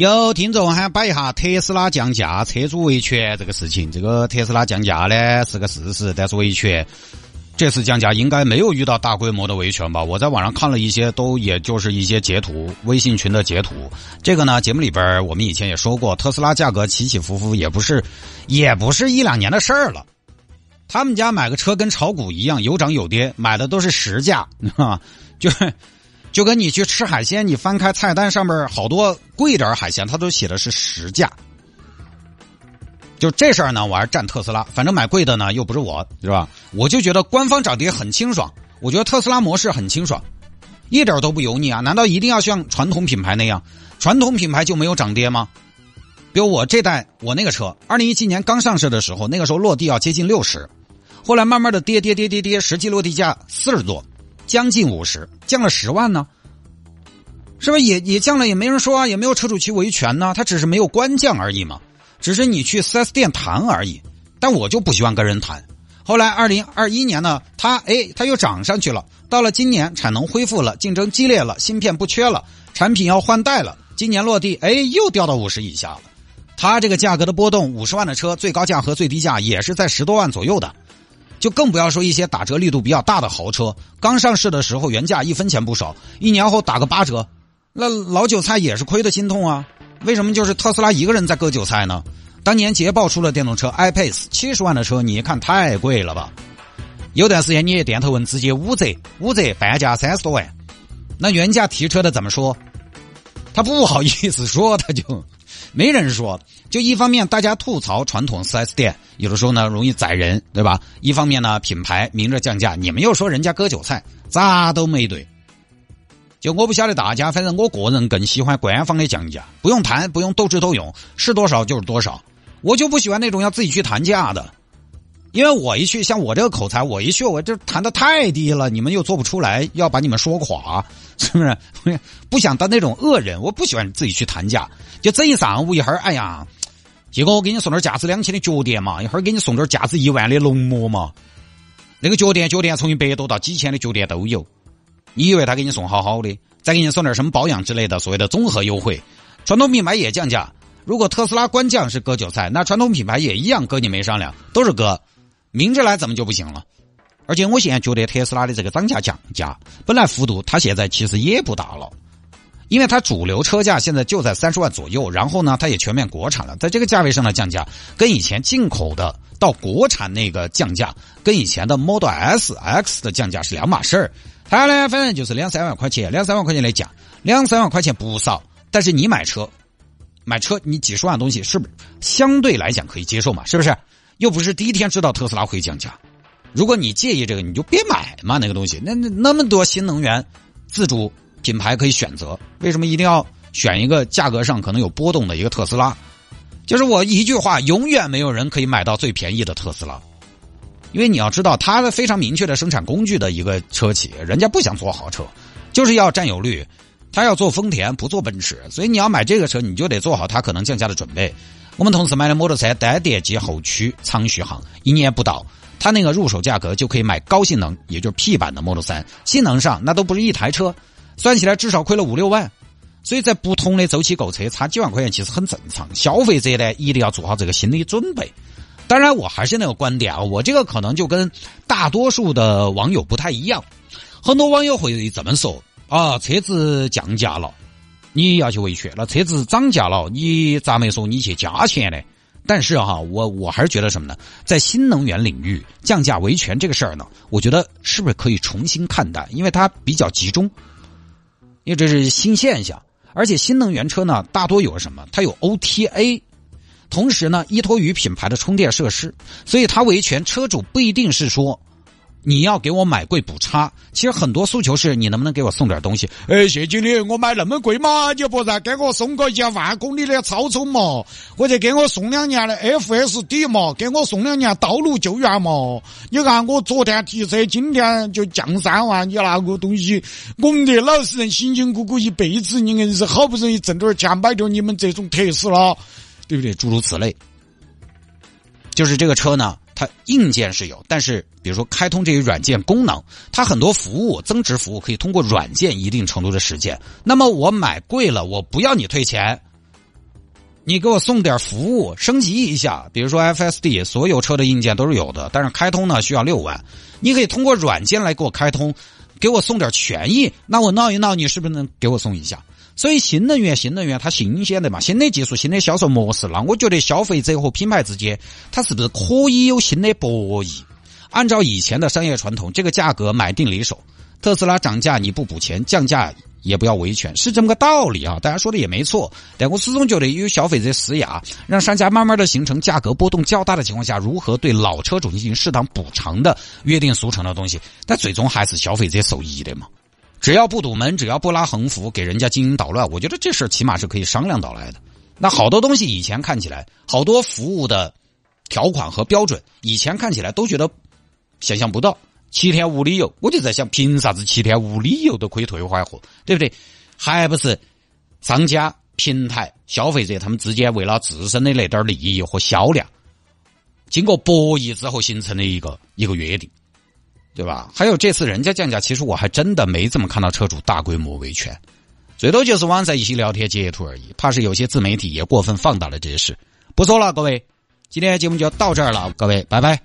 有听众还摆一下特斯拉降价、车主维权这个事情。这个特斯拉降价呢是个事实，但是维权这次降价应该没有遇到大规模的维权吧？我在网上看了一些，都也就是一些截图，微信群的截图。这个呢，节目里边我们以前也说过，特斯拉价格起起伏伏，也不是也不是一两年的事儿了。他们家买个车跟炒股一样，有涨有跌，买的都是实价啊，就是。就跟你去吃海鲜，你翻开菜单上面好多贵点海鲜，它都写的是实价。就这事儿呢，我还是站特斯拉。反正买贵的呢，又不是我，是吧？我就觉得官方涨跌很清爽。我觉得特斯拉模式很清爽，一点都不油腻啊！难道一定要像传统品牌那样？传统品牌就没有涨跌吗？比如我这代我那个车，二零一七年刚上市的时候，那个时候落地要接近六十，后来慢慢的跌跌跌跌跌，实际落地价四十多。将近五十，降了十万呢，是不是也也降了？也没人说啊，也没有车主去维权呢，他只是没有官降而已嘛，只是你去 4S 店谈而已。但我就不喜欢跟人谈。后来二零二一年呢，它哎，它又涨上去了。到了今年，产能恢复了，竞争激烈了，芯片不缺了，产品要换代了。今年落地，哎，又掉到五十以下了。它这个价格的波动，五十万的车最高价和最低价也是在十多万左右的。就更不要说一些打折力度比较大的豪车，刚上市的时候原价一分钱不少，一年后打个八折，那老韭菜也是亏的心痛啊！为什么就是特斯拉一个人在割韭菜呢？当年捷豹出了电动车 iPace，七十万的车，你一看太贵了吧？有段时间你店头问直接五折，五折半价三十多万，那原价提车的怎么说？他不好意思说，他就。没人说，就一方面大家吐槽传统 4S 店有的时候呢容易宰人，对吧？一方面呢品牌明着降价，你们又说人家割韭菜，咋都没对。就我不晓得大家，反正我个人更喜欢官方的降价，不用谈，不用斗智斗勇，是多少就是多少。我就不喜欢那种要自己去谈价的。因为我一去，像我这个口才，我一去我这谈的太低了，你们又做不出来，要把你们说垮，是不是？不想当那种恶人，我不喜欢自己去谈价，就这一上午一会儿，哎呀，结果我给你送点价值两千的脚垫嘛，一会儿给你送点价值一万的龙膜嘛，那个脚垫脚垫从一百多到几千的脚垫都有，你以为他给你送好好的，再给你送点什么保养之类的，所谓的综合优惠，传统品牌也降价，如果特斯拉官降是割韭菜，那传统品牌也一样割你没商量，都是割。明着来怎么就不行了？而且我现在觉得特斯拉的这个涨价降价，本来幅度它现在其实也不大了，因为它主流车价现在就在三十万左右，然后呢，它也全面国产了，在这个价位上的降价，跟以前进口的到国产那个降价，跟以前的 Model S、X 的降价是两码事儿。它呢，反正就是两三万块钱，两三万块钱来讲，两三万块钱不少。但是你买车，买车你几十万东西，是不是相对来讲可以接受嘛？是不是？又不是第一天知道特斯拉会降价，如果你介意这个，你就别买嘛，那个东西。那那那么多新能源自主品牌可以选择，为什么一定要选一个价格上可能有波动的一个特斯拉？就是我一句话，永远没有人可以买到最便宜的特斯拉，因为你要知道，它的非常明确的生产工具的一个车企，人家不想做豪车，就是要占有率，他要做丰田，不做奔驰，所以你要买这个车，你就得做好它可能降价的准备。我们同事买的摩托车单电机后驱长续航，一年不到，他那个入手价格就可以买高性能，也就是 P 版的 Model 3，性能上那都不是一台车，算起来至少亏了五六万。所以在不同的周期购车，差几万块钱其实很正常。消费者呢，一定要做好这个心理准备。当然，我还是那个观点啊，我这个可能就跟大多数的网友不太一样。很多网友会这么说啊，车子降价了。你要去维权，那车子涨价了，你咋没说你去加钱呢？但是哈，我我还是觉得什么呢？在新能源领域降价维权这个事儿呢，我觉得是不是可以重新看待？因为它比较集中，因为这是新现象，而且新能源车呢，大多有什么？它有 OTA，同时呢，依托于品牌的充电设施，所以它维权车主不一定是说你要给我买贵补差。其实很多诉求是你能不能给我送点东西？哎，谢经理，我买那么贵嘛，你不然给我送个一万公里的超充嘛，或者给我送两年的 FSD 嘛，给我送两年道路救援嘛。你看我昨天提车，今天就降三万，你那个东西，我们的老实人辛辛苦苦一辈子，你硬是好不容易挣点钱买着你们这种特斯拉，对不对？诸如此类。就是这个车呢，它硬件是有，但是比如说开通这些软件功能，它很多服务增值服务可以通过软件一定程度的实现。那么我买贵了，我不要你退钱，你给我送点服务升级一下，比如说 FSD，所有车的硬件都是有的，但是开通呢需要六万，你可以通过软件来给我开通，给我送点权益，那我闹一闹，你是不是能给我送一下？所以新能源，新能源它新鲜的嘛，新的技术，新的销售模式，那我觉得消费者和品牌之间，它是不是可以有新的博弈？按照以前的商业传统，这个价格买定离手，特斯拉涨价你不补钱，降价也不要维权，是这么个道理啊。大家说的也没错，但我始终觉得有消费者施压，让商家慢慢的形成价格波动较大的情况下，如何对老车主进行适当补偿的约定俗成的东西，但最终还是消费者受益的嘛。只要不堵门，只要不拉横幅，给人家经营捣乱，我觉得这事起码是可以商量到来的。那好多东西以前看起来，好多服务的条款和标准，以前看起来都觉得想象不到。七天无理由，我就在想，凭啥子七天无理由都可以退换货，对不对？还不是商家、平台、消费者他们之间为了自身的那点利益和销量，经过博弈之后形成的一个一个约定。对吧？还有这次人家降价，其实我还真的没怎么看到车主大规模维权，最多就是网上一些聊天截图而已。怕是有些自媒体也过分放大了这些事。不说了，各位，今天节目就到这儿了，各位，拜拜。